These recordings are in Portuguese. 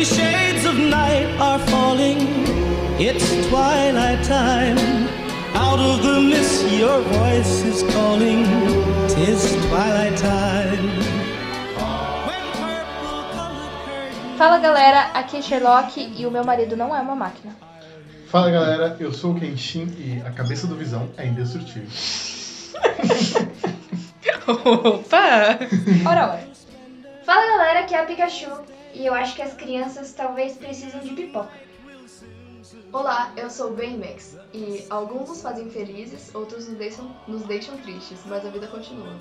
many shades of night are falling. It's twilight time. Out of the mist, your voice is calling. Tis twilight time. Fala galera, aqui é Sherlock e o meu marido não é uma máquina. Fala galera, eu sou o Kenshin e a cabeça do Visão é indestrutível. Opa! Ora, ora. Fala galera, aqui é a Pikachu e eu acho que as crianças talvez precisem de pipoca. Olá, eu sou o Baymax e alguns nos fazem felizes, outros nos deixam, nos deixam tristes, mas a vida continua.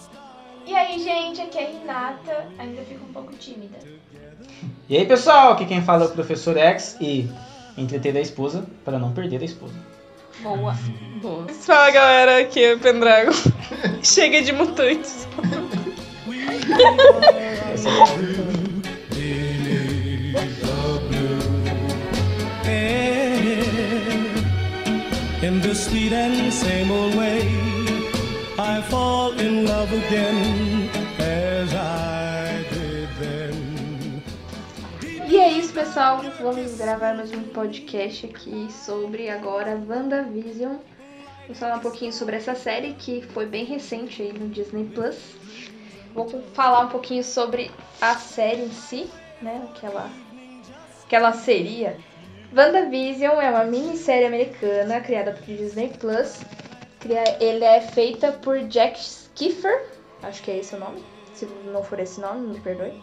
E aí, gente, aqui é a Renata, ainda fico um pouco tímida. E aí pessoal, aqui quem fala é o Professor X e entreter a esposa para não perder a esposa. Boa. Boa. Fala galera, aqui é o Pendragon. Chega de mutantes. In the sweet and same old way, I fall in love again as I did then. E é isso, pessoal. Vamos gravar mais um podcast aqui sobre agora WandaVision. Vamos falar um pouquinho sobre essa série que foi bem recente aí no Disney Plus. Vou falar um pouquinho sobre a série em si, né? O que ela, o que ela seria. WandaVision é uma minissérie americana criada pelo Disney Plus. Ele é feita por Jack Skiffer, acho que é esse o nome. Se não for esse nome, me perdoe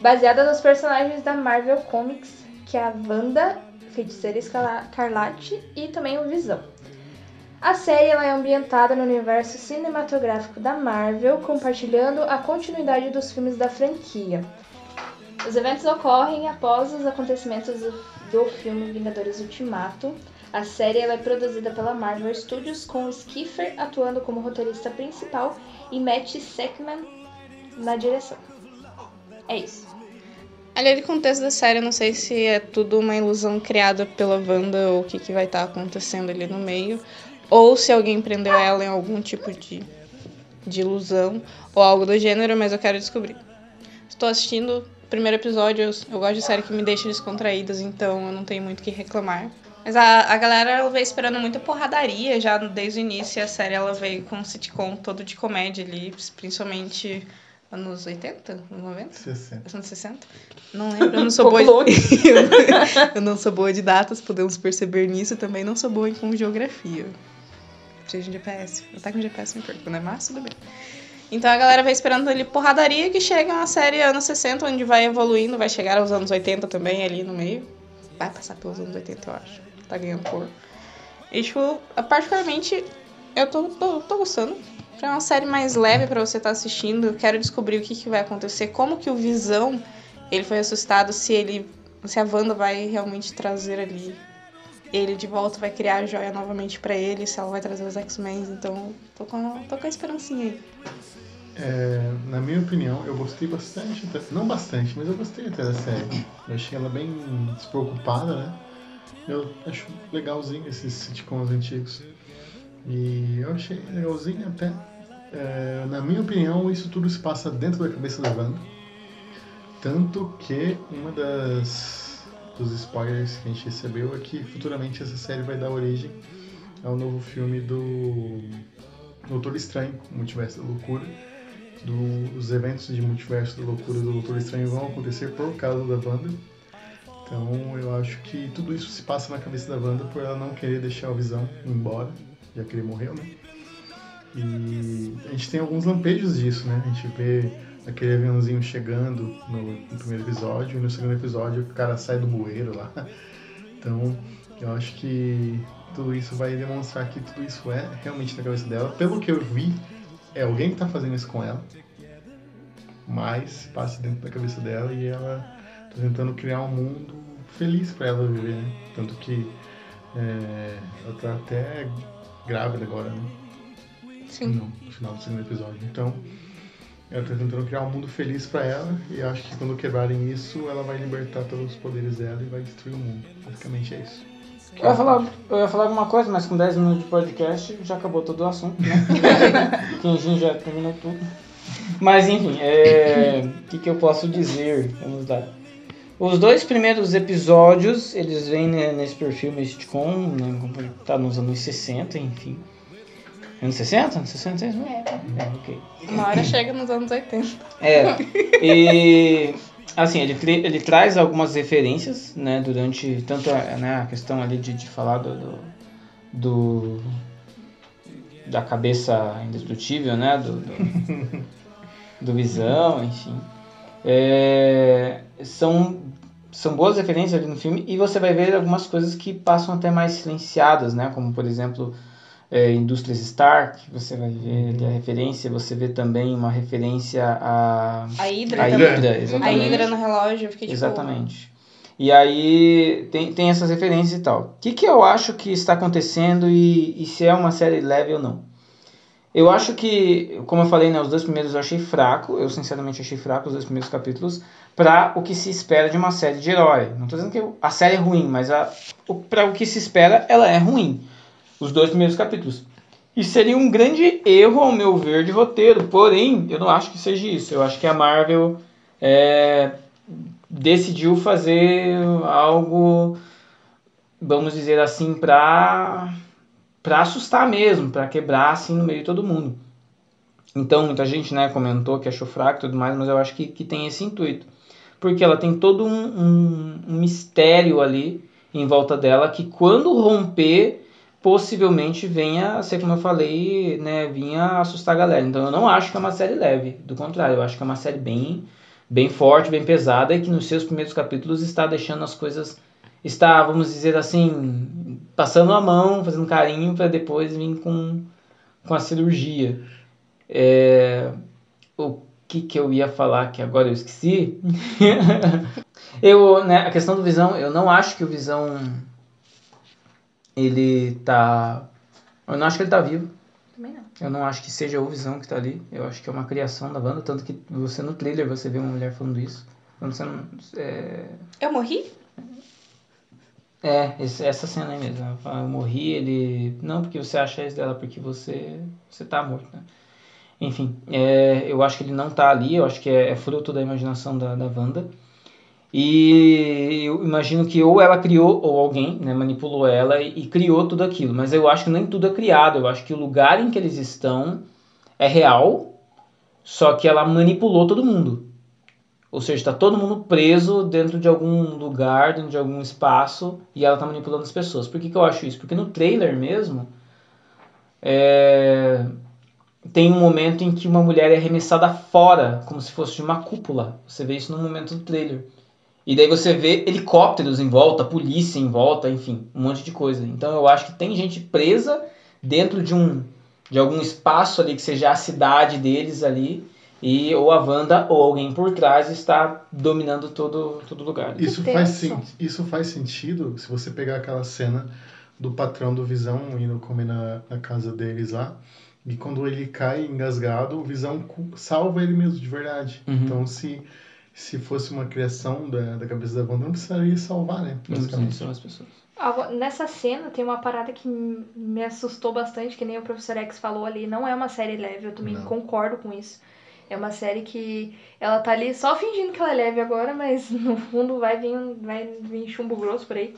baseada nos personagens da Marvel Comics, que é a Wanda, Feiticeira Escarlate e também o Visão. A série é ambientada no universo cinematográfico da Marvel, compartilhando a continuidade dos filmes da franquia. Os eventos ocorrem após os acontecimentos do, filme Vingadores Ultimato. A série é produzida pela Marvel Studios, com o Skiffer atuando como roteirista principal e Matt Seckman na direção. É isso. Ali do contexto da série, eu não sei se é tudo uma ilusão criada pela Wanda ou o que, que vai estar acontecendo ali no meio. Ou se alguém prendeu ela em algum tipo de, de ilusão ou algo do gênero, mas eu quero descobrir. Estou assistindo o primeiro episódio, eu, eu gosto de série que me deixa descontraídas, então eu não tenho muito o que reclamar. Mas a, a galera ela veio esperando muita porradaria já desde o início. e A série ela veio com um sitcom todo de comédia ali, principalmente anos 80, 90? 60. Anos 60? Não lembro, eu não sou boa de... eu não sou boa de datas, podemos perceber nisso. Também não sou boa em com geografia. Seja de GPS. Eu tá com GPS me perco, né? Mas tudo bem. Então a galera vai esperando ali porradaria que chega uma série anos 60, onde vai evoluindo, vai chegar aos anos 80 também ali no meio. Vai passar pelos anos 80, eu acho. Tá ganhando cor. E, tipo, particularmente, eu tô, tô, tô gostando. É uma série mais leve pra você estar assistindo. Eu quero descobrir o que, que vai acontecer, como que o Visão ele foi assustado, se ele. se a Wanda vai realmente trazer ali ele de volta, vai criar a joia novamente pra ele, se ela vai trazer os X-Men. Então, tô com, tô com a esperancinha aí. É, na minha opinião, eu gostei bastante, não bastante, mas eu gostei até da série. Eu achei ela bem despreocupada, né? Eu acho legalzinho esses sitcoms antigos. E eu achei legalzinho até. É, na minha opinião, isso tudo se passa dentro da cabeça da Wanda. Tanto que uma das dos spoilers que a gente recebeu é que futuramente essa série vai dar origem ao novo filme do Doutor Estranho, Multiverso da Loucura. Do- os eventos de Multiverso da Loucura do Doutor Estranho vão acontecer por causa da Wanda. Então eu acho que tudo isso se passa na cabeça da Wanda por ela não querer deixar o Visão embora, já que ele morreu, né? E a gente tem alguns lampejos disso, né? A gente vê aquele aviãozinho chegando no, no primeiro episódio, e no segundo episódio o cara sai do bueiro lá. Então eu acho que tudo isso vai demonstrar que tudo isso é realmente na cabeça dela. Pelo que eu vi, é alguém que tá fazendo isso com ela, mas passa dentro da cabeça dela e ela tá tentando criar um mundo feliz para ela viver, né? Tanto que é, ela tá até grávida agora, né? Sim. No, no final do segundo episódio. Então, ela tá tentando criar um mundo feliz pra ela e acho que quando quebrarem isso, ela vai libertar todos os poderes dela e vai destruir o mundo. Basicamente é isso. Eu ia, falar, eu ia falar alguma coisa, mas com 10 minutos de podcast já acabou todo o assunto, né? Quem já terminou tudo. Mas enfim, é, o que, que eu posso dizer? Vamos lá. Os dois primeiros episódios, eles vêm nesse perfil sitcom, né, tá nos anos 60, enfim. Anos 60? Anos 60 é isso mesmo? É, ok. Uma hora chega nos anos 80. É, e assim, ele, ele traz algumas referências, né, durante tanto a, né, a questão ali de, de falar do, do, do- da cabeça indestrutível, né, do, do, do Visão, enfim. É, são, são boas referências ali no filme e você vai ver algumas coisas que passam até mais silenciadas, né, como por exemplo é, Indústrias Stark, você vai ver ali a referência, você vê também uma referência a A Hydra a. Hydra, A exatamente. Hydra no relógio, eu fiquei tipo... Exatamente. E aí tem, tem essas referências e tal. O que, que eu acho que está acontecendo e, e se é uma série leve ou não? Eu acho que, como eu falei, né, os dois primeiros eu achei fraco, eu sinceramente achei fraco os dois primeiros capítulos, para o que se espera de uma série de herói. Não estou dizendo que a série é ruim, mas a, o, para o que se espera, ela é ruim. Os dois primeiros capítulos. E seria um grande erro, ao meu ver, de roteiro. Porém, eu não acho que seja isso. Eu acho que a Marvel é, decidiu fazer algo, vamos dizer assim, para para assustar mesmo, para quebrar assim no meio de todo mundo. Então, muita gente né, comentou que achou fraco e tudo mais, mas eu acho que, que tem esse intuito. Porque ela tem todo um, um, um mistério ali em volta dela que quando romper, possivelmente venha a ser, como eu falei, né, vinha assustar a galera. Então eu não acho que é uma série leve, do contrário, eu acho que é uma série bem, bem forte, bem pesada e que nos seus primeiros capítulos está deixando as coisas, está, vamos dizer assim, passando a mão, fazendo carinho para depois vir com, com a cirurgia. É, o que, que eu ia falar que agora eu esqueci? eu, né, a questão do Visão, eu não acho que o Visão ele tá. Eu não acho que ele tá vivo. Também não. Eu não acho que seja o Visão que tá ali. Eu acho que é uma criação da banda. Tanto que você no trailer você vê uma mulher falando isso. Quando você não. É, Eu morri? é esse- essa cena aí mesmo. Ela fala, eu morri, ele. Não porque você acha isso dela, porque você. Você tá morto, né? Enfim, é, eu acho que ele não tá ali. Eu acho que é, é fruto da imaginação da, da Wanda. E eu imagino que ou ela criou, ou alguém né, manipulou ela e, e criou tudo aquilo. Mas eu acho que nem tudo é criado. Eu acho que o lugar em que eles estão é real, só que ela manipulou todo mundo. Ou seja, está todo mundo preso dentro de algum lugar, dentro de algum espaço, e ela está manipulando as pessoas. Por que, que eu acho isso? Porque no trailer mesmo, é, tem um momento em que uma mulher é arremessada fora, como se fosse de uma cúpula. Você vê isso no momento do trailer. E daí você vê helicópteros em volta, polícia em volta, enfim, um monte de coisa. Então eu acho que tem gente presa dentro de um de algum espaço ali que seja a cidade deles ali e ou a Wanda ou alguém por trás está dominando todo todo lugar. Isso faz, isso faz sentido se você pegar aquela cena do patrão do Visão indo comer na, na casa deles lá. E quando ele cai engasgado, o Visão salva ele mesmo, de verdade. Uhum. Então, se, se fosse uma criação da, da cabeça da Wanda, não precisaria salvar, né? Não as pessoas. Nessa cena tem uma parada que me assustou bastante, que nem o professor X falou ali. Não é uma série leve, eu também Não. concordo com isso. É uma série que ela tá ali só fingindo que ela é leve agora, mas no fundo vai vir, vai vir chumbo grosso por aí.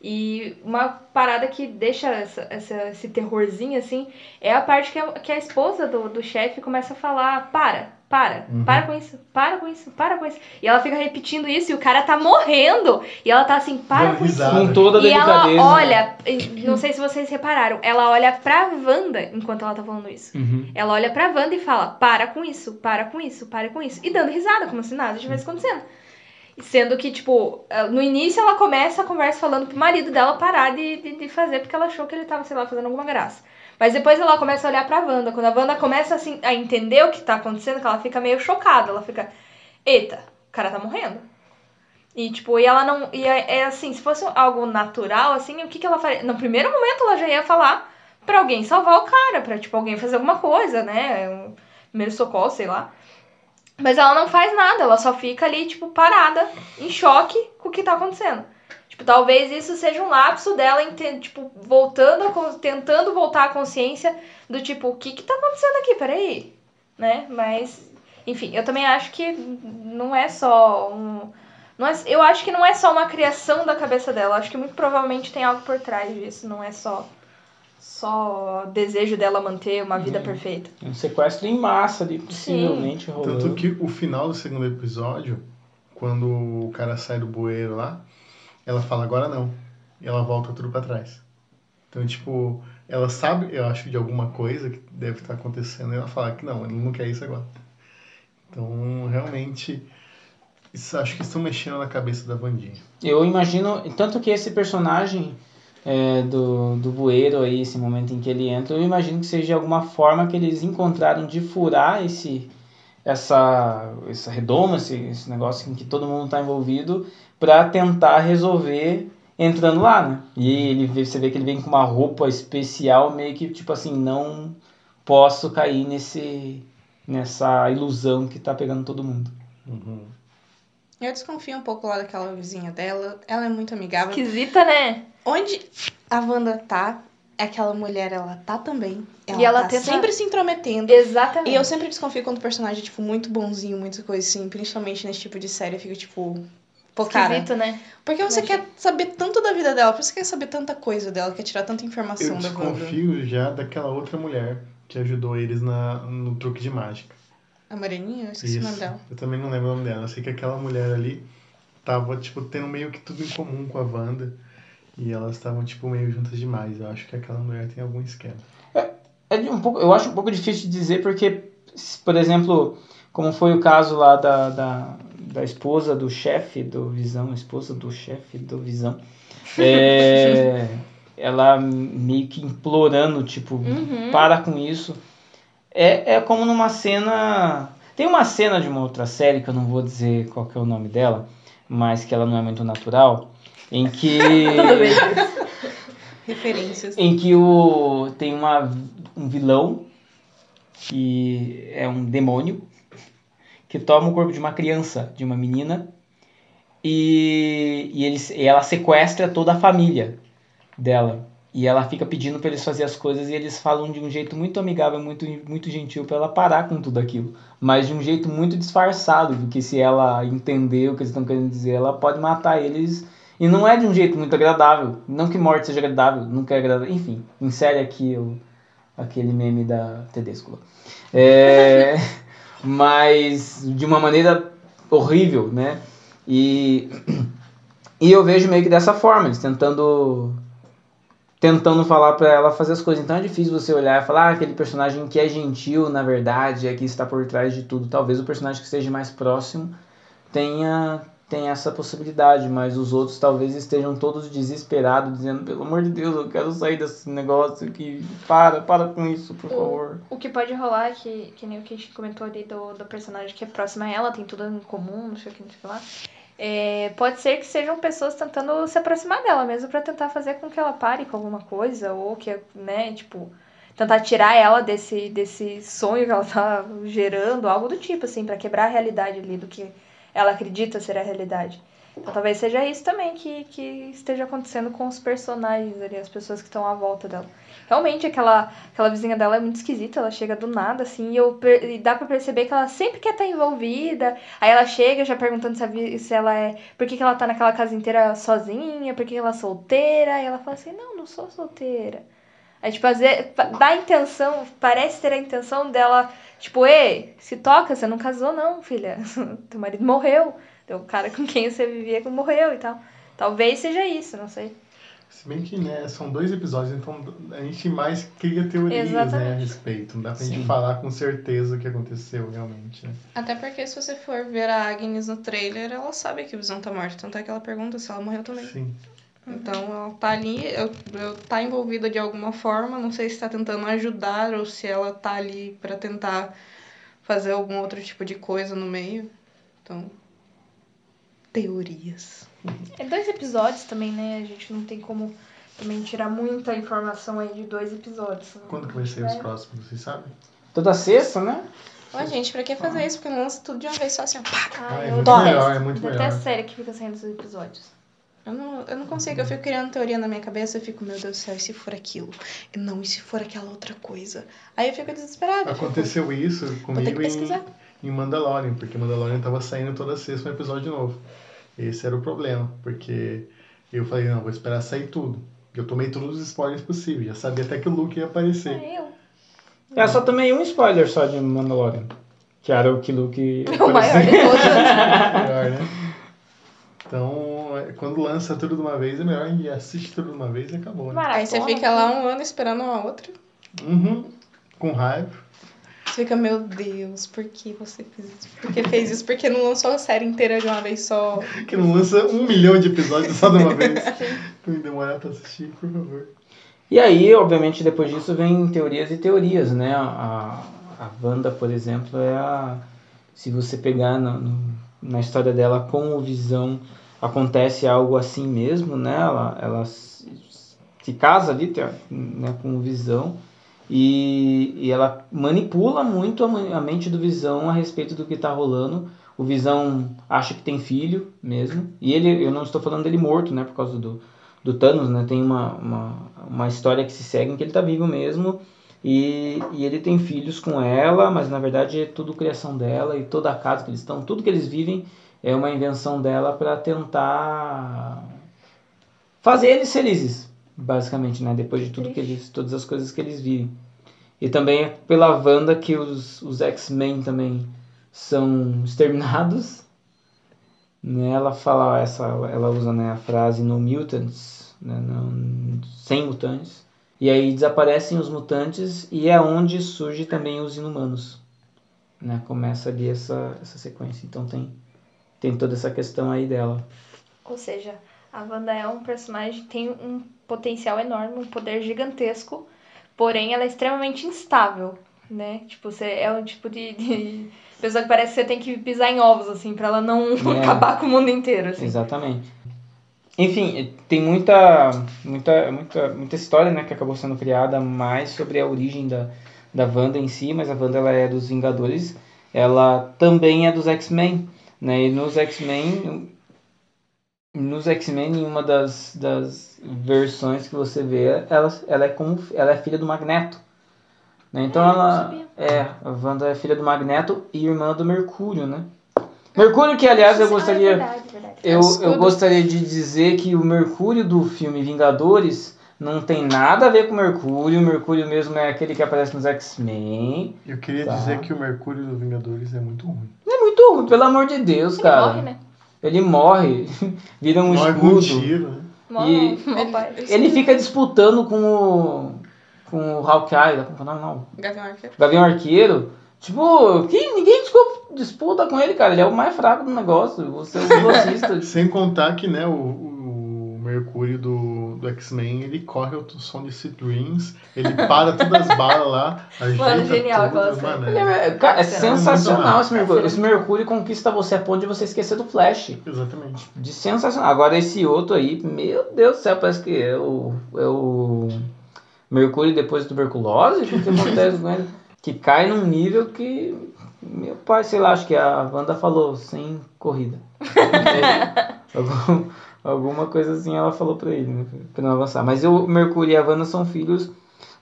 E uma parada que deixa essa, essa- esse terrorzinho assim é a parte que a, que a esposa do, do chefe começa a falar: para, para, Uhum. para com isso, para com isso, para com isso. E ela fica repetindo isso e o cara tá morrendo. E ela tá assim: para com isso. Com toda a E ela olha, não sei se vocês repararam, ela olha pra Wanda enquanto ela tá falando isso. Uhum. Ela olha pra Wanda e fala: para com isso, para com isso, para com isso. E dando risada, como se nada tivesse acontecendo. Sendo que, tipo, no início ela começa a conversa falando pro marido dela parar de, de, de fazer, porque ela achou que ele tava, sei lá, fazendo alguma graça. Mas depois ela começa a olhar pra Wanda. Quando a Wanda começa assim, a entender o que tá acontecendo, que ela fica meio chocada. Ela fica, eita, o cara tá morrendo. E, tipo, e ela não. E é, é assim, se fosse algo natural, assim, o que, que ela faria? No primeiro momento ela já ia falar pra alguém salvar o cara, pra, tipo, alguém fazer alguma coisa, né? Um primeiro socorro, sei lá. Mas ela não faz nada, ela só fica ali, tipo, parada, em choque com o que tá acontecendo. Tipo, talvez isso seja um lapso dela, tipo, voltando, a tentando voltar à consciência do tipo, o que que tá acontecendo aqui? Peraí, né? Mas, enfim, eu também acho que não é só um, Não é, eu acho que não é só uma criação da cabeça dela. Acho que muito provavelmente tem algo por trás disso. Não é só só desejo dela manter uma vida Uhum. perfeita. Um sequestro em massa ali, possivelmente rolando. Tanto que o final do segundo episódio, quando o cara sai do bueiro lá, ela fala agora não. E ela volta tudo pra trás. Então, tipo, ela sabe, eu acho, de alguma coisa que deve estar acontecendo, e ela fala que não, ele não quer isso agora. Então, realmente, isso, acho que estão mexendo na cabeça da Vandinha. Eu imagino, tanto que esse personagem é, do, do bueiro aí, esse momento em que ele entra, eu imagino que seja alguma forma que eles encontraram de furar esse essa essa redoma, esse, esse negócio em que todo mundo está envolvido, para tentar resolver entrando lá, né? E ele vê- você vê que ele vem com uma roupa especial, meio que tipo assim, não posso cair nesse nessa ilusão que tá pegando todo mundo. Uhum. Eu desconfio um pouco lá daquela vizinha dela. Ela é muito amigável. Esquisita, né? Onde a Wanda tá, aquela mulher, ela tá também. Ela E ela tá tenta- sempre se intrometendo. Exatamente. E eu sempre desconfio quando o personagem é, tipo, muito bonzinho, muita coisa assim. Principalmente nesse tipo de série, eu fico, tipo... Pô, cara, Esquisito, né? por que você Imagina. quer saber tanto da vida dela? Por que você quer saber tanta coisa dela? Quer tirar tanta Eu informação da Wanda? desconfio já daquela outra mulher que ajudou eles na, no truque de mágica. A Moreninha? Eu esqueci o nome dela. Eu também não lembro o nome dela. Eu sei que aquela mulher ali tava, tipo, tendo meio que tudo em comum com a Wanda. E elas estavam, tipo, meio juntas demais. Eu acho que aquela mulher tem algum esquema. É de um pouco, eu acho um pouco difícil de dizer porque, por exemplo, como foi o caso lá da, da, da esposa do chefe do Visão, esposa do chefe do Visão, é, ela meio que implorando, tipo, Uhum. para com isso. É, é como numa cena. Tem uma cena de uma outra série que eu não vou dizer qual que é o nome dela, mas que ela não é muito natural, em que. Tudo bem. Referências. em que o tem uma, um vilão que é um demônio que toma o corpo de uma criança, de uma menina, e, e, eles, e ela sequestra toda a família dela. E ela fica pedindo para eles fazer as coisas e eles falam de um jeito muito amigável, muito, muito gentil para ela parar com tudo aquilo. Mas de um jeito muito disfarçado, porque se ela entender o que eles estão querendo dizer, ela pode matar eles e não é de um jeito muito agradável. Não que morte seja agradável, nunca é agradável. Enfim, insere aqui o, aquele meme da Tedesco. É, mas de uma maneira horrível, né? E, e eu vejo meio que dessa forma, eles tentando tentando falar pra ela fazer as coisas. Então é difícil você olhar e falar ah, aquele personagem que é gentil, na verdade, é que está por trás de tudo. Talvez o personagem que esteja mais próximo tenha tem essa possibilidade, mas os outros talvez estejam todos desesperados, dizendo, pelo amor de Deus, eu quero sair desse negócio aqui. Para, para com isso, por favor. O que pode rolar, que, que nem o que a gente comentou ali do, do personagem que é próximo a ela, tem tudo em comum, não sei o que, não sei o que lá. É, pode ser que sejam pessoas tentando se aproximar dela mesmo pra tentar fazer com que ela pare com alguma coisa, ou que, né, tipo, tentar tirar ela desse, desse sonho que ela tá gerando, algo do tipo, assim, pra quebrar a realidade ali do que ela acredita ser a realidade. Então talvez seja isso também que, que esteja acontecendo com os personagens ali, as pessoas que estão à volta dela. Realmente, aquela, aquela vizinha dela é muito esquisita, ela chega do nada, assim, e, eu, e dá pra perceber que ela sempre quer estar envolvida. Aí ela chega já perguntando se, a se ela é. Por que, que ela tá naquela casa inteira sozinha, por que, que ela é solteira. E ela fala assim: não, não sou solteira. Aí, tipo, às vezes, pa- dá a intenção, parece ter a intenção dela, tipo, ei, se toca, você não casou, não, filha. Teu marido morreu. O cara com quem você vivia que morreu e tal. Talvez seja isso, não sei. Se bem que, né, são dois episódios, então a gente mais cria teorias, né, a Exatamente. respeito. Não dá pra Sim. gente falar com certeza o que aconteceu realmente, né? Até porque se você for ver a Agnes no trailer, ela sabe que o Visão tá morto. Tanto é que ela pergunta se ela morreu também. Sim. Então ela tá ali, eu, eu tá envolvida de alguma forma, não sei se tá tentando ajudar ou se ela tá ali pra tentar fazer algum outro tipo de coisa no meio. Então, teorias. É dois episódios também, né? A gente não tem como também tirar muita informação aí de dois episódios. né? Quando que vai ser os É. próximos, vocês sabem? Toda sexta, né? Ó, gente, pra que fazer isso? Porque não lança tudo de uma vez só assim, ó. pá. Ah, Ah, é eu muito melhor, é muito melhor. série que fica saindo dos episódios. Eu não, eu não consigo, eu fico criando teoria na minha cabeça, eu fico, meu Deus do céu, e se for aquilo? E não, e se for aquela outra coisa? Aí eu fico desesperada. tipo, Aconteceu isso Vou ter comigo em, em Mandalorian, porque Mandalorian tava saindo toda sexta um episódio novo. Esse era o problema, porque eu falei, não, vou esperar sair tudo. Eu tomei todos os spoilers possíveis, já sabia até que o Luke ia aparecer. É, eu. É, só tomei um spoiler só de Mandalorian. Que era o que Luke. O maior de todos. Né? Então, quando lança tudo de uma vez, é melhor gente assiste tudo de uma vez e acabou, né? Aí você fica lá um ano esperando a outra. Uhum. Com raiva. Você fica, meu Deus, por que você fez isso? Por que fez isso? Por que não lançou a série inteira de uma vez só? Que não lança um milhão de episódios só de uma vez. me demorar pra assistir, por favor. E aí, obviamente, depois disso vem teorias e teorias, né? A, a Wanda, por exemplo, é a. Se você pegar na, no- na história dela com o Visão, acontece algo assim mesmo, né? Ela, ela se, casa ali né, com o Visão e, e ela manipula muito a, a mente do Visão a respeito do que está rolando. O Visão acha que tem filho mesmo. E ele, eu não estou falando dele morto, né? Por causa do, do Thanos, né? Tem uma, uma, uma história que se segue em que ele tá vivo mesmo. E, e ele tem filhos com ela, mas na verdade é tudo criação dela e toda a casa que eles estão, tudo que eles vivem é uma invenção dela para tentar fazer eles felizes, basicamente, né? Depois de tudo que eles, todas as coisas que eles vivem. E também é pela Wanda que os, os X-Men também são exterminados. Né? Ela fala essa, ela usa né, a frase no mutants, né? não, sem mutantes. E aí desaparecem os mutantes e é onde surge também os inumanos. Né? Começa ali essa, essa sequência. Então tem, tem toda essa questão aí dela. Ou seja, a Wanda é um personagem que tem um potencial enorme, um poder gigantesco, porém ela é extremamente instável, né? Tipo, você é um tipo de, de pessoa que parece que você tem que pisar em ovos, assim, pra ela não É. acabar com o mundo inteiro, assim. Exatamente. Enfim, tem muita, muita, muita, muita história né, que acabou sendo criada mais sobre a origem da, da Wanda em si, mas a Wanda ela é dos Vingadores, ela também é dos X-Men, né? E nos X-Men, nos X-Men, em uma das, das versões que você vê, ela, ela, é como, ela é filha do Magneto. Né? Então não ela é, a Wanda é filha do Magneto e irmã do Mercúrio, né? Mercúrio que, aliás, eu Ah, gostaria... é verdade, verdade. Eu, eu gostaria de dizer que o Mercúrio do filme Vingadores não tem nada a ver com o Mercúrio. O Mercúrio mesmo é aquele que aparece nos X-Men. Eu queria Tá. dizer que o Mercúrio do Vingadores é muito ruim. Ruim, pelo amor de Deus, Ele cara. morre, né? Ele morre, vira um Morre um escudo. tiro, né? Morre, E- meu pai. Ele fica disputando com o. com o Hawkeye, como o nome? não? Gavião Arqueiro. Gavião Arqueiro. Tipo, que ninguém disputa com ele, cara. Ele é o mais fraco do negócio. Você é o velocista. Sem contar que, né, o, o Mercúrio do, do X-Men, ele corre ao som de Sweet Dreams, ele para todas as balas lá, ajeita genial tudo, aquela mano, é- é, cara, é Cena sensacional esse Mercúrio. Esse Mercúrio conquista você a ponto de você esquecer do Flash. Exatamente. De sensacional. Agora esse outro aí, meu Deus do céu, parece que é o, é o Mercúrio depois de tuberculose. O que, que acontece com ele? Que cai num nível que, meu pai, sei lá, acho que a Wanda falou, sem corrida. Algum- alguma coisa assim ela falou pra ele, né, pra não avançar. Mas o Mercúrio e a Wanda são filhos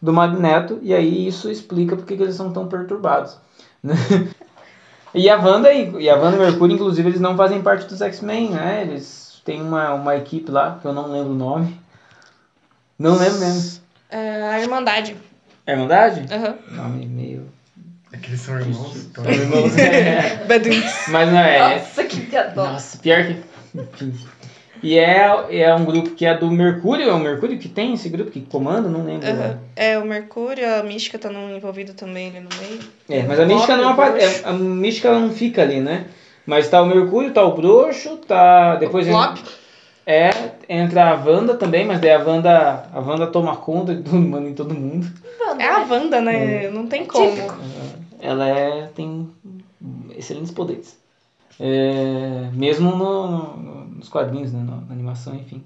do Magneto, e aí isso explica porque que eles são tão perturbados. né? E a Wanda e, e a Wanda e o Mercúrio, inclusive, eles não fazem parte dos X-Men, né? Eles têm uma, uma equipe lá, que eu não lembro o nome. Não lembro mesmo. É, a Irmandade. É Irmandade? Aham. Nome meio. É que eles são irmãos. Então, São irmãos. É. Mas não é. Nossa, que piadão. Nossa, pior que. E é, é um grupo que é do Mercúrio, é o Mercúrio que tem esse grupo que comanda, não lembro. Aham. É, o Mercúrio, a Mística tá envolvida também ali no meio. É, mas a mística não aparece. Bruxo. A mística ela não fica ali, né? Mas tá o Mercúrio, tá o Bruxo, tá. Depois O. É, entra a Wanda também, mas daí a Wanda, a Wanda toma conta de todo mundo em todo mundo. É a Wanda, né? Não tem como. Ela é, tem excelentes poderes. É, mesmo no, no- nos quadrinhos, né, na, animação, enfim.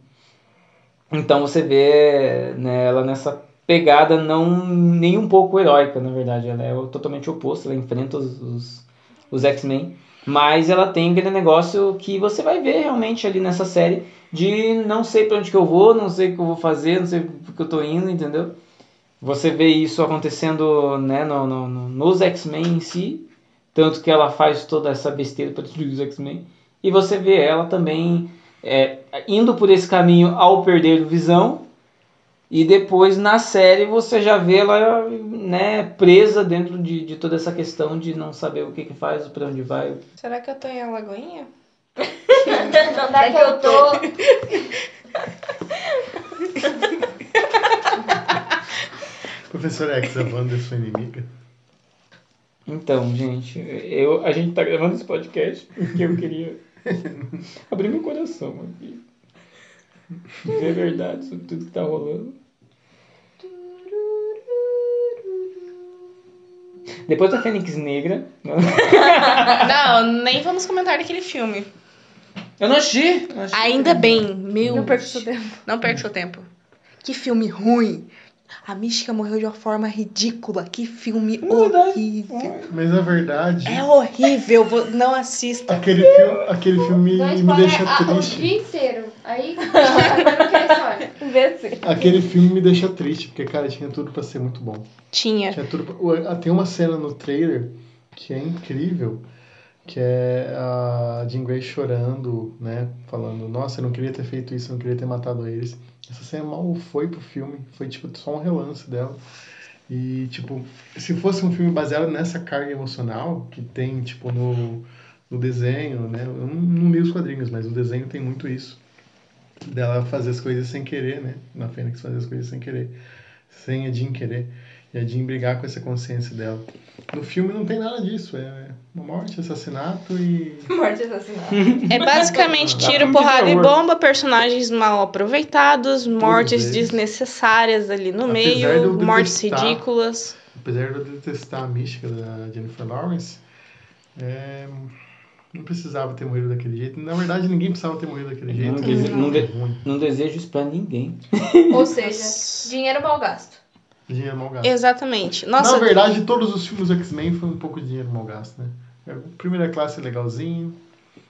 Então você vê né, ela nessa pegada não nem um pouco heróica, na verdade. Ela é o- totalmente oposto, ela enfrenta os, os, os X-Men. Mas ela tem aquele negócio que você vai ver realmente ali nessa série de não sei pra onde que eu vou, não sei o que eu vou fazer, não sei por que eu tô indo, entendeu? Você vê isso acontecendo né, no, no- no- nos X-Men em si, tanto que ela faz toda essa besteira para destruir os X-Men. e você vê ela também é, indo por esse caminho ao perder visão. E depois na série você já vê ela né, presa dentro de, de toda essa questão de não saber o que, que faz, para onde vai. Será que eu tô em Alagoinha? Não dá que eu tô. Professor X, a Wanda é sua inimiga? Então, gente, eu, a gente tá gravando esse podcast porque eu queria abrir meu coração aqui. Ver a verdade sobre tudo que tá rolando. Depois da Fênix Negra. Não, nem vamos comentar daquele filme. Eu não assisti. assisti. Ainda bem, meu. Não perca seu tempo. Não perca seu tempo. Que filme ruim. A Mística morreu de uma forma ridícula. Que filme verdade. horrível. Mas na verdade, É horrível. vou- Não assista. aquele filme, aquele filme Não me, me deixa a- o triste. dia inteiro. Aí, assim. Aquele filme me deixa triste, porque, cara, tinha tudo pra ser muito bom. Tinha. Tinha tudo pra- o- Tem uma cena no trailer que é incrível, que é a Jean Grey chorando, né? Falando, nossa, eu não queria ter feito isso, eu não queria ter matado eles. Essa cena mal foi pro filme, foi tipo só um relance dela. E, tipo, se fosse um filme baseado nessa carga emocional que tem, tipo, no, no desenho, né? Eu não, não li os quadrinhos, mas o desenho tem muito isso. Dela fazer as coisas sem querer, né? Na Fênix fazer as coisas sem querer. Sem a Jean querer. E a Jean brigar com essa consciência dela. No filme não tem nada disso. É uma morte, assassinato e. Morte assassinada. É basicamente Dá tiro, de porrada e bomba, personagens mal aproveitados, mortes eles. desnecessárias ali no Apesar de meio, eu mortes detestar- ridículas. Apesar de eu detestar a mística da Jennifer Lawrence, é, não precisava ter morrido daquele jeito. Na verdade, ninguém precisava ter morrido daquele Não, jeito. não de- ruim. Não desejo isso pra ninguém. Ou seja, dinheiro mal gasto. Dinheiro mal gasto. Exatamente. Na Nossa, verdade, todos os filmes do X-Men foi um pouco de dinheiro mal gasto, né? É, Primeira classe é legalzinho,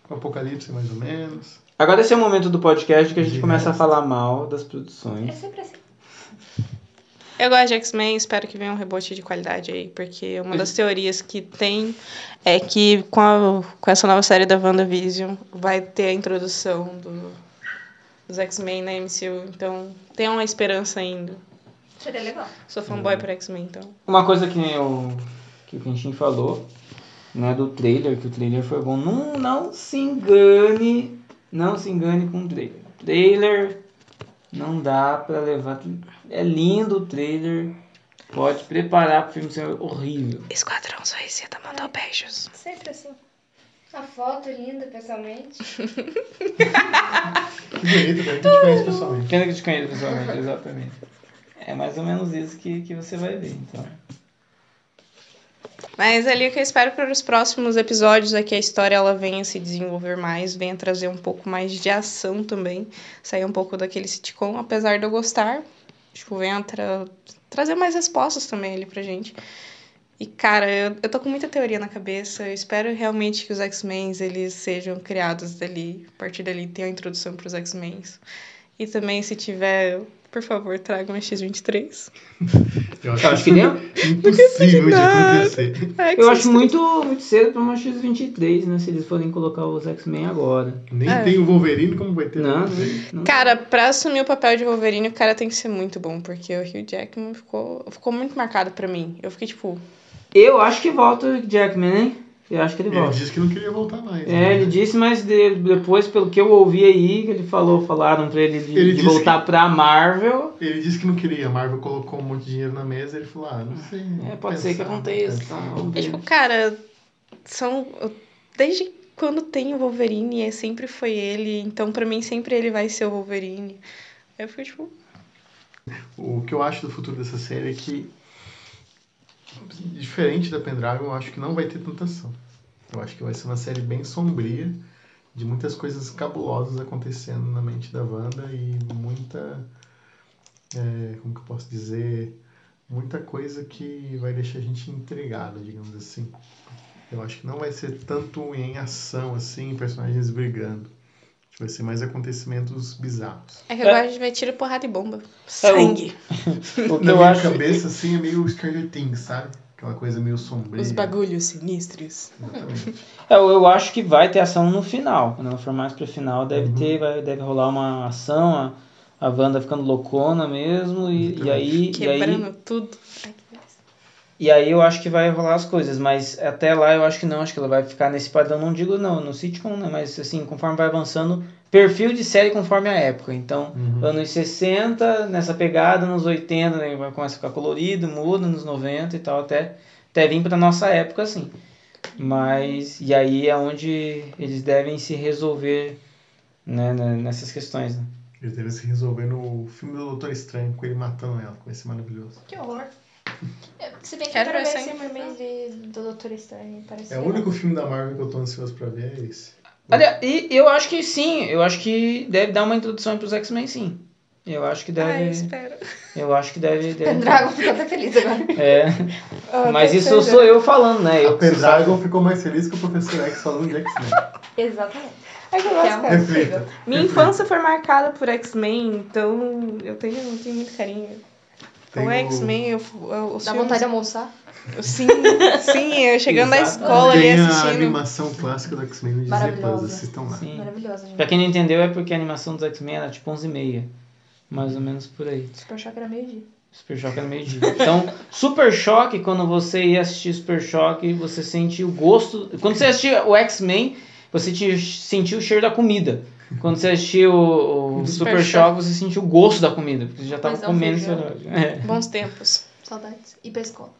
o Apocalipse mais ou menos. Agora esse é o momento do podcast que a gente De começa a falar mal das É produções. sempre assim. eu gosto de X-Men, espero que venha um rebote de qualidade aí, porque uma das teorias que tem é que com, a- com essa nova série da WandaVision vai ter a introdução do- dos X-Men na MCU, então tem uma esperança ainda. Seria legal. Sou fanboy por X-Men, então. Uma coisa que, eu, que o Quentin falou, né, do trailer, que o trailer foi bom. Não, não se engane, não se engane com o trailer. Trailer não dá pra levar. É lindo o trailer. Pode preparar pro filme ser horrível. Esquadrão Suicida mandou beijos. Sempre assim. A foto linda, pessoalmente. Que bonito, né? A gente conhece pessoalmente. Pena que te conheço pessoalmente, exatamente. É mais ou menos isso que, que você vai ver, então. Mas ali o que eu espero para os próximos episódios é que a história ela venha se desenvolver mais, venha trazer um pouco mais de ação também, sair um pouco daquele sitcom, apesar de eu gostar, tipo, venha tra trazer mais respostas também ali pra gente. E cara, eu, eu tô com muita teoria na cabeça, eu espero realmente que os X-Men eles sejam criados dali, a partir dali tem a introdução para os X-Men. E também se tiver, por favor, traga uma X23. Eu Eu acho que nem. impossível de acontecer. Eu acho muito, muito cedo pra uma X23, né? Se eles forem colocar os X-Men agora. Nem É. tem o Wolverine, como vai ter? Não, Não não. Cara, pra assumir o papel de Wolverine, o cara tem que ser muito bom, porque o Hugh Jackman ficou, ficou muito marcado pra mim. Eu fiquei tipo, Eu acho que volta o Jackman, hein? Eu acho que ele Ele volta. disse que não queria voltar mais. É, né? ele disse, mas de- depois, pelo que eu ouvi aí, que ele falou, falaram pra ele de, Ele de voltar pra Marvel. Ele disse que não queria. A Marvel colocou um monte de dinheiro na mesa e ele falou: ah, não sei. É, pode ser que pensar, aconteça. pensar. tá? É tipo, cara, são. Desde quando tem o Wolverine, é, sempre foi ele, então pra mim sempre ele vai ser o Wolverine. Aí eu fico tipo, O que eu acho do futuro dessa série é que, diferente da Pendragon, eu acho que não vai ter tanta ação. Eu acho que vai ser uma série bem sombria, de muitas coisas cabulosas acontecendo na mente da Wanda e muita. é, como que eu posso dizer? Muita coisa que vai deixar a gente intrigado, digamos assim. Eu acho que não vai ser tanto em ação, assim, personagens brigando. Vai ser mais acontecimentos bizarros. é que eu É. gosto de ver tiro, porrada e bomba. É, o- Sangue. O que Na eu minha acho. cabeça, assim, é meio Stranger Things, sabe? Aquela coisa meio sombria. Os bagulhos sinistros. Exatamente. É, Eu, eu acho que vai ter ação no final. Quando ela for mais pro final, deve Uhum. ter, vai, deve rolar uma ação, a, a Wanda ficando loucona mesmo, e, e aí. E aí Quebrando tudo. Ai. E aí eu acho que vai rolar as coisas, mas até lá eu acho que não, acho que ela vai ficar nesse padrão, não digo não, no sitcom, né, mas assim, conforme vai avançando, perfil de série conforme a época. Então, Uhum. anos 60, nessa pegada, nos 80, né, vai começar a ficar colorido, muda, nos 90 e tal, até, até vir pra nossa época, assim. Mas, e aí é onde eles devem se resolver, né, né, nessas questões, né. Eles devem se resolver no filme do Doutor Estranho, com ele matando ela, com esse maravilhoso. Que horror. É, Se bem que Quero eu quero ver esse mermaid de- do Doutor Estranho. Parece É o único filme da Marvel que eu tô ansioso pra ver, é esse. Olha, e eu acho que sim, eu acho que deve dar uma introdução para os X-Men, sim. Eu acho que deve. Ai, espero. Eu acho que deve. deve Pendragon ficou até feliz agora. É, Ah, mas isso esperando. sou eu falando, né? Eu O Pendragon ficou mais feliz que o Professor X falando de X-Men. Exatamente. Ai, que eu gosto, é cara. Reflita. Minha infância foi marcada por X-Men, então eu tenho, eu tenho muito carinho. Tem o o- X-Men, eu, eu, os Dá filmes- vontade de almoçar? Sim, sim, eu chegando da escola ali Tem a assistindo. animação clássica do X-Men no Disney Plus, assistam lá. Sim. Maravilhosa, gente. Pra quem não entendeu, é porque a animação dos X-Men era tipo 11h30. Mais ou menos por aí. Super Choque era meio-dia. Super Choque era meio-dia. Então, Super Choque, quando você ia assistir Super Choque, você sentia o gosto. Quando você assistia o X-Men, você sentia o cheiro da comida. Quando você assistia o, o Super, Super Choque, você sentia o gosto da comida, porque você já tava Mas não comendo horário. É. Bons tempos. Saudades. E pra escola.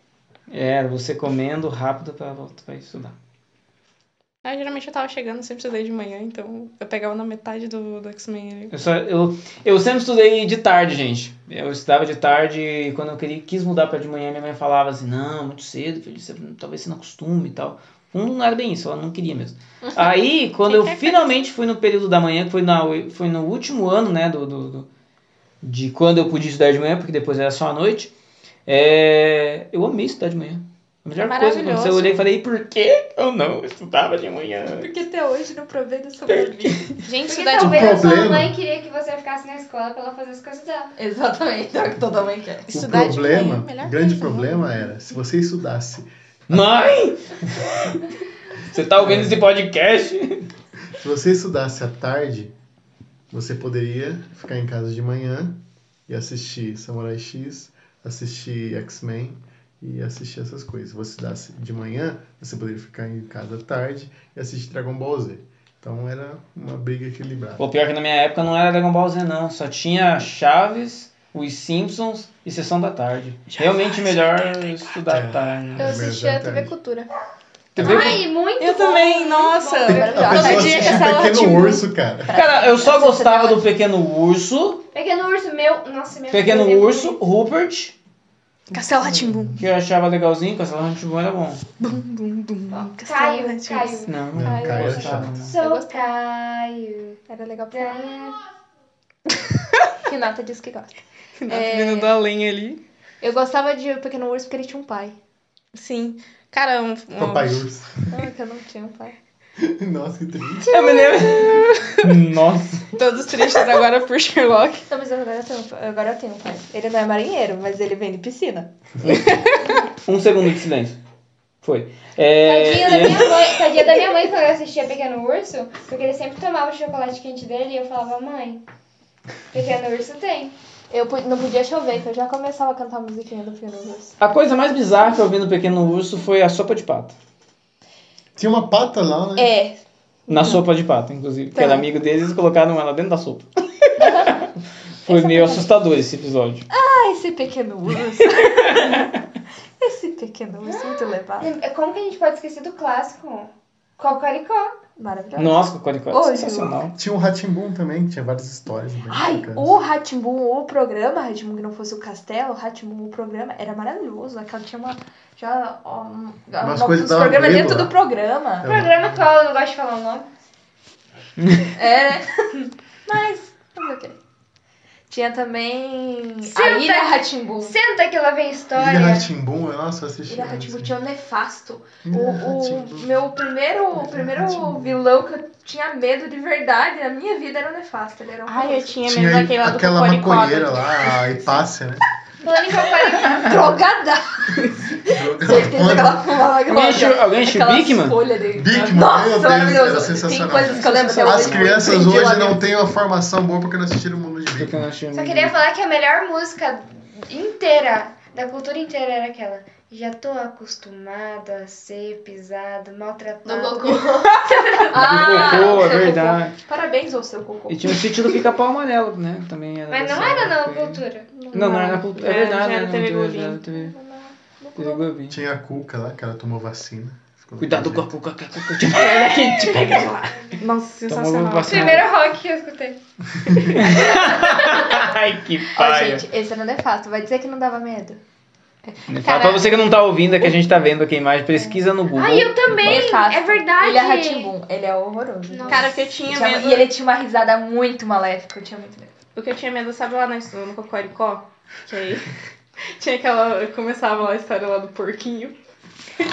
Era você comendo rápido pra voltar pra estudar. Ah, geralmente eu tava chegando, sempre estudei de manhã, então eu pegava na metade do, do X-Men ali. Eu, só, eu, eu sempre estudei de tarde, gente. Eu estudava de tarde e quando eu queria, quis mudar pra de manhã, minha mãe falava assim, não, muito cedo, filho, você, talvez você não acostume e tal. Um não era bem isso, ela não queria mesmo. Aí, quando eu finalmente fui no período da manhã, que foi, na, foi no último ano, né, do, do, do- de quando eu podia estudar de manhã, porque depois era só à noite, é, eu amei estudar de manhã. A melhor coisa que aconteceu, eu olhei e falei, por que eu não estudava de manhã? Porque até hoje não provei da sobreviver. Gente, Porque estudar de talvez a sua mãe queria que você ficasse na escola pra ela fazer as coisas dela. Exatamente. É o que toda mãe quer. Estudar o de problema, manhã é grande coisa. problema era, se você estudasse, Mãe! Você tá ouvindo esse podcast? se você estudasse à tarde, você poderia ficar em casa de manhã e assistir Samurai X, assistir X-Men e assistir essas coisas. Se você estudasse de manhã, você poderia ficar em casa à tarde e assistir Dragon Ball Z. Então era uma briga equilibrada. O pior que na minha época não era Dragon Ball Z, não. Só tinha Chaves, os Simpsons e Sessão da Tarde. Realmente melhor estudar à tarde. Eu É, assistia a é TV. Cultura. TV Ai, muito Eu bom, também, nossa. Cada dia que essa Pequeno. Urso, cara. Cara, eu só gostava do Pequeno Urso, Pequeno urso meu. Nossa, meu Pequeno desenho Urso, Rupert, Castelo Ratimbum. que eu achava legalzinho, Castelo Rá-Tim-Bum era bom. Bum, bum, bum. Caio, Castelo. Caio. Não, Não, Caio era gostava, não. Sou Eu. Caio. Era legal pra Tá. Renata disse que gosta. Nossa, É. vindo do além ali. Eu gostava de O Pequeno Urso porque ele tinha um pai. Sim. Cara, um, um- Papai Urso. Não, é que eu não tinha um pai. Nossa, que triste. Eu me lembro. Nossa. todos tristes agora por Sherlock. Não, mas agora eu tenho, agora eu tenho um pai. Ele não é marinheiro, mas ele vem de piscina. Um segundo de silêncio. Foi. É, Tadinha da minha mãe, tadinha da minha mãe quando eu assistia Pequeno Urso, porque ele sempre tomava o chocolate quente dele e eu falava, mãe, Pequeno Urso tem. Eu não podia chover, que eu já começava a cantar a musiquinha do Pequeno Urso. A coisa mais bizarra que eu vi no Pequeno Urso foi a sopa de pato. Tinha uma pata lá, né? É, Na sopa de pato, inclusive. Que Tá. era amigo deles, eles colocaram ela dentro da sopa. Foi meio assustador esse episódio. ah, esse Pequeno Urso. esse Pequeno Urso muito levado. É, Como que a gente pode esquecer do clássico? Cocoricó. Maravilhoso. Nossa, o Coricó Ô, é sensacional. Tinha o Ratimbum também, que tinha várias histórias. bem Ai, bacanas. o Ratimbum, o programa, Ratimbum que não fosse o castelo, o Ratimbum, o programa, era maravilhoso. Aquela tinha uma. Já. um, Umas uma- coisas programas medo dentro do programa. Programa qual eu não gosto de falar o nome. É. Mas, fazer o quê? Tinha também. A Senta. Ilha Ratimbum. Senta que lá vem Ilha história. Ratimbum, nossa, eu assisti. Ilha Ratimbum tinha o Nefasto. O, Ilha o meu primeiro, o primeiro vilão que eu tinha medo de verdade na minha vida era o Nefasto. Ele era um Ai, eu tinha medo daquele lá do aquela maconheira lá, a Hipácia, né? Falando em Cocorico, drogada. Certeza que ela fumava aquela Alguém achou, alguém achou aquelas Bigman? Bigman, Nossa, meu Deus, era maravilhoso. Tem sensacional. coisas que eu lembro As crianças hoje não têm uma formação boa porque não assistiram o mundo de não Só queria falar que a melhor música inteira, da cultura inteira, era aquela. Já tô acostumado a ser pisado, maltratado. No cocô. Ah, cocô, o é verdade. cocô. Parabéns ao seu cocô. E tinha o sítio do Pica-Pau Amarelo, né? Também era Mas não era na cultura. Não, não era na cultura. É É, verdade, já né? era Não, era TV TV Globinho. Tinha a Cuca lá, que ela tomou vacina. Cuidado com a jeito. cuca, a cuca te pega aqui, te pega de lá. Nossa, sensacional. vacina. Primeiro rock que eu escutei. Ai, que Ó, paia. gente, esse não é fácil. Vai dizer que não dava medo. Fala pra você que não tá ouvindo, é que a gente tá vendo aqui a imagem, pesquisa no Google. Ai, eu também. É. É verdade. Ele é Ratimbum, ele é horroroso. Nossa. Cara, que eu tinha Tinha- medo. E ele tinha uma risada muito maléfica, eu tinha muito medo. O que eu tinha medo, sabe lá na, no Cocoricó? Que aí tinha aquela. Começava lá a história lá do porquinho.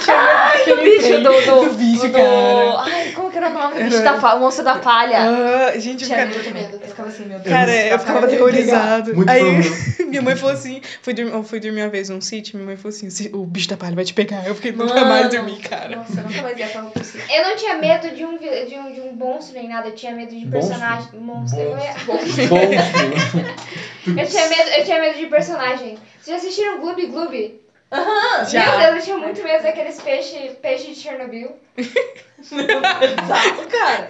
Ai, o bicho do. do, do bicho, do- cara. Ai, como que era o nome? O bicho da palha, o monstro da palha. Ah, gente, eu Tinha ficava. muito medo. Eu ficava assim, meu Deus. Cara, eu ficava aterrorizado. Muito Aí problema. minha mãe falou assim: fui dormir, eu fui dormir uma vez num sítio, minha mãe falou assim: "Se- o bicho da palha vai te pegar. Eu fiquei nunca Mano. mais dormi, cara. Nossa, eu nunca mais ia falar possível. Eu não tinha medo de um, de um, de um monstro nem nada, eu tinha medo de Monstro? personagem. Monstro. Ia- Monstro. eu tinha medo, eu tinha medo de personagem. Vocês já assistiram Gloob Gloob? Já. Meu Deus, eu tinha muito medo daqueles peixes peixe de Chernobyl. Exato, cara.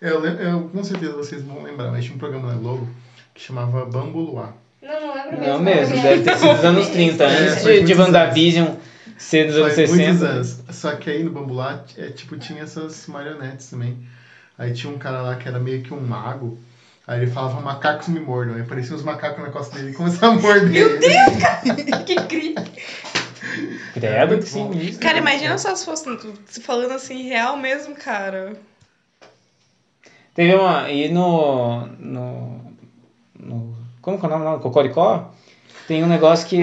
Eu, eu, com certeza vocês vão lembrar, mas tinha um programa na Globo que chamava Bambu Luar. Não, não lembro mesmo. Não mesmo, deve ter sido dos anos 30, É, antes foi de, de muitos WandaVision ser dos anos Faz muitos 60. anos. Só que aí no Bambu Luar, é, tipo, tinha essas marionetes também. Aí tinha um cara lá que era meio que um mago. Aí ele falava, macacos me mordam. Aí apareciam os macacos na costa dele e começava a morder. Meu Deus! Que incrível. Credo que sinistro. Cara, imagina só se fosse se falando assim, real mesmo, cara. Teve uma. E no. no, no como que é o nome Cocoricó? Tem um negócio que.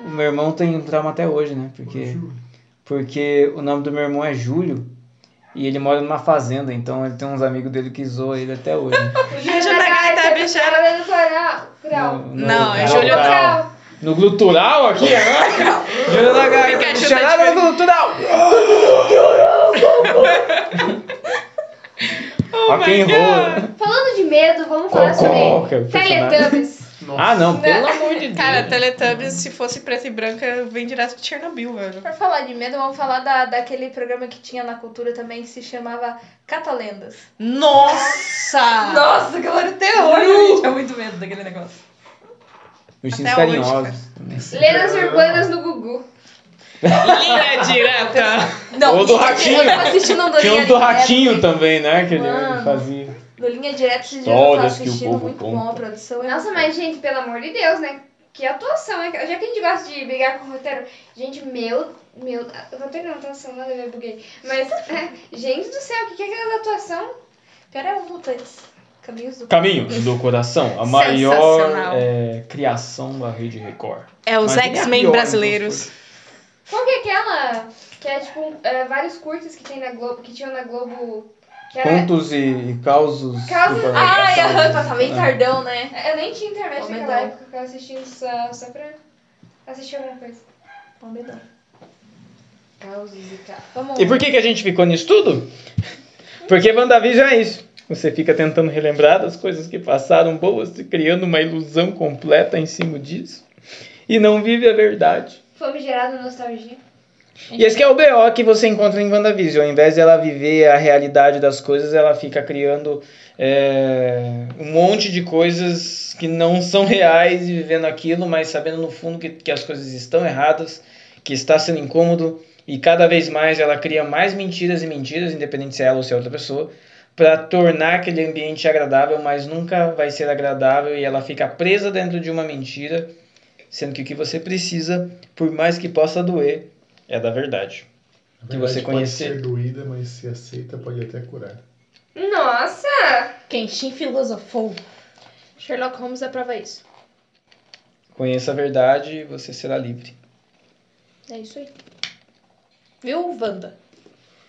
O meu irmão tem trauma até hoje, né? Porque, porque o nome do meu irmão é Júlio. E ele mora numa fazenda, então ele tem uns amigos dele que zoam ele até hoje. Júlio da Gata é Bichara. Cara do Coral. Coral. No- Não, é no- Júlio no- Coral. No glutural aqui? Júlio da Bicharada diferente. no glutural! Rock and roll. Falando de medo, vamos falar é sobre personagem? Teletubbies. Nossa. Ah, não, pelo amor de Deus. Cara, Teletubbies, se fosse preto e branca, vem direto de Chernobyl, velho. Por falar de medo, vamos falar da, daquele programa que tinha na cultura também que se chamava Catalendas. Nossa! Nossa, que era terror! Eu tinha muito medo daquele negócio. Ursinhos carinhosos. Lendas urbanas no Gugu. Linha direta! Não, Ou do eu Ratinho. Tinha um do Ratinho também, né? Que ele fazia. No Linha Direta, esses dias eu tava assistindo, muito conta. bom a produção. é Nossa, mas gente, pelo amor de Deus, né? Que atuação, é? Já que a gente gosta de brigar com o roteiro, gente, meu. Meu. Roteiro não, atuação, nada a ver, buguei. Mas, é, gente do céu, o que, que é aquela atuação? Pior é o Mutantes. Caminhos do Caminho do Coração, a maior é, criação da Rede Record. É os a X-Men pior, brasileiros. Qual que é aquela? Que é tipo é, vários curtas que tem na Globo, que tinham na Globo. Que era. Contos e, e causos. Causos- Ai, causos- aham, passava bem é. tardão, né? Eu nem tinha internet Ô, naquela época, eu assistindo só, só pra assistir alguma coisa. Bombedão. Causos e ca... Vamos. E por que, que a gente ficou nisso tudo? Porque WandaVision é isso. Você fica tentando relembrar das coisas que passaram boas, criando uma ilusão completa em cima disso. E não vive a verdade. Fome gerada nostalgia. E esse é o BO que você encontra em WandaVision. Ao invés de ela viver a realidade das coisas, ela fica criando é, um monte de coisas que não são reais e vivendo aquilo, mas sabendo no fundo que, que as coisas estão erradas, que está sendo incômodo. E cada vez mais ela cria mais mentiras e mentiras, independente se é ela ou se é outra pessoa, para tornar aquele ambiente agradável, mas nunca vai ser agradável e ela fica presa dentro de uma mentira, sendo que o que você precisa, por mais que possa doer, é da verdade. Que verdade, você pode conhecer. ser doída, mas se aceita, pode até curar. Nossa! Kenshin filosofou. Sherlock Holmes aprova isso. Conheça a verdade e você será livre. É isso aí. Viu, Wanda?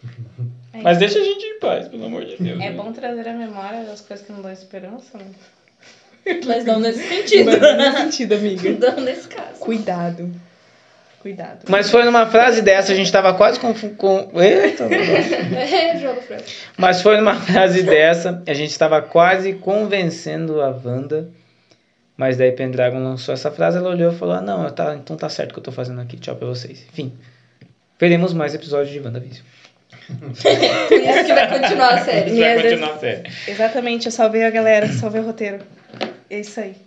Mas deixa a gente em paz, pelo amor de Deus. É né? bom trazer a memória das coisas que não dão esperança, né? Mas não nesse sentido. Mas não nesse sentido, amiga. Não nesse caso. Cuidado. Cuidado. Mas foi numa frase dessa, a gente tava quase com. com... Eita. Mas foi numa frase dessa, a gente estava quase convencendo a Wanda. Mas daí Pendragon lançou essa frase, ela olhou e falou: ah, não, tá, então tá certo o que eu tô fazendo aqui, tchau pra vocês. Enfim, veremos mais episódios de WandaVision. Por isso que vai continuar a série. E às vezes- a série. Exatamente, eu salvei a galera, salvei o roteiro. É isso aí.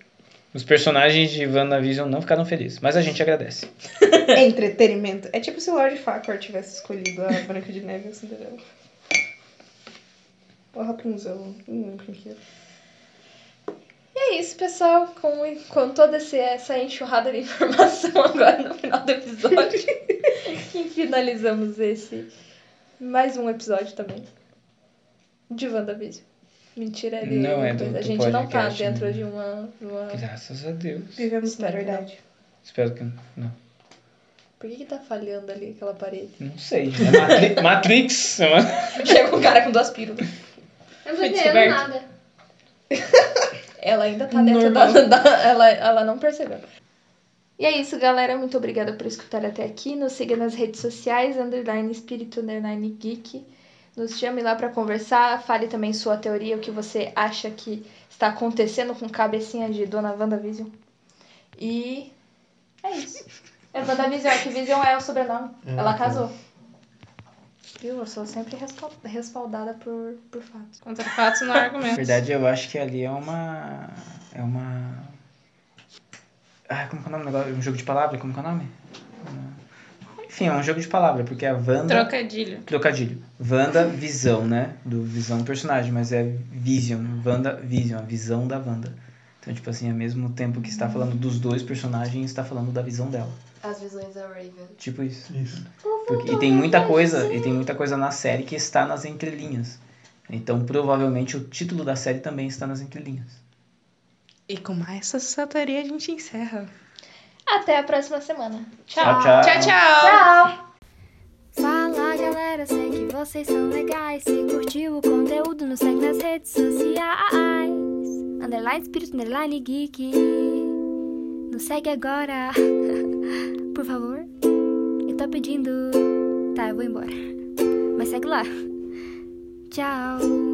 Os personagens de WandaVision não ficaram felizes, mas a gente agradece. Entretenimento. É tipo se o Lord Farquhar tivesse escolhido a Branca de Neve e a Cinderela. Ou a Rapunzel, não lembro quem que era. E é isso, pessoal. Com, com toda essa enxurrada de informação agora no final do episódio. e finalizamos esse mais um episódio também. De WandaVision. Mentira, é de Não, é do-. A do gente não tá podcast, dentro né? de uma, uma. Graças a Deus. Vivemos na Espero verdade. Espero que não. Por que, que tá falhando ali aquela parede? Não sei. É Matri- Matrix. Chega um cara com duas pílulas. Eu não descoberto. nada. Ela ainda tá dentro da, da- ela, ela não percebeu. E é isso, galera. Muito obrigada por escutar até aqui. Nos siga nas redes sociais, underline espírito, underline geek. Nos chame lá pra conversar. Fale também sua teoria, o que você acha que está acontecendo com cabecinha de Dona WandaVision. E é isso. É WandaVision, que Vision é o sobrenome. É, Ela tá. casou. Viu? Eu sou sempre respal- respaldada por, por fatos. Contra fatos não há Na argumentos. verdade, eu acho que ali é uma. É uma. Ah, como que é o nome do negócio? Um jogo de palavra? Como que é o nome? Enfim, é um jogo de palavra, porque a Wanda. Trocadilho. Trocadilho. Wanda Visão, né? Do Visão personagem, mas é Vision. Wanda Vision, a visão da Wanda. Então, tipo assim, ao mesmo tempo que está falando dos dois personagens, está falando da visão dela. As visões da Raven. Tipo isso. Isso. Porque, e tem muita coisa, e tem muita coisa na série que está nas entrelinhas. Então, provavelmente o título da série também está nas entrelinhas. E com mais essa sataria a gente encerra. Até a próxima semana. Tchau, tchau. Tchau, tchau! Tchau! Fala galera, sei que vocês são legais. Se curtiu o conteúdo, nos segue nas redes sociais. Underline Espírito, Underline Geek. Nos segue agora, por favor. Eu tô pedindo. Tá, eu vou embora. Mas segue lá. Tchau.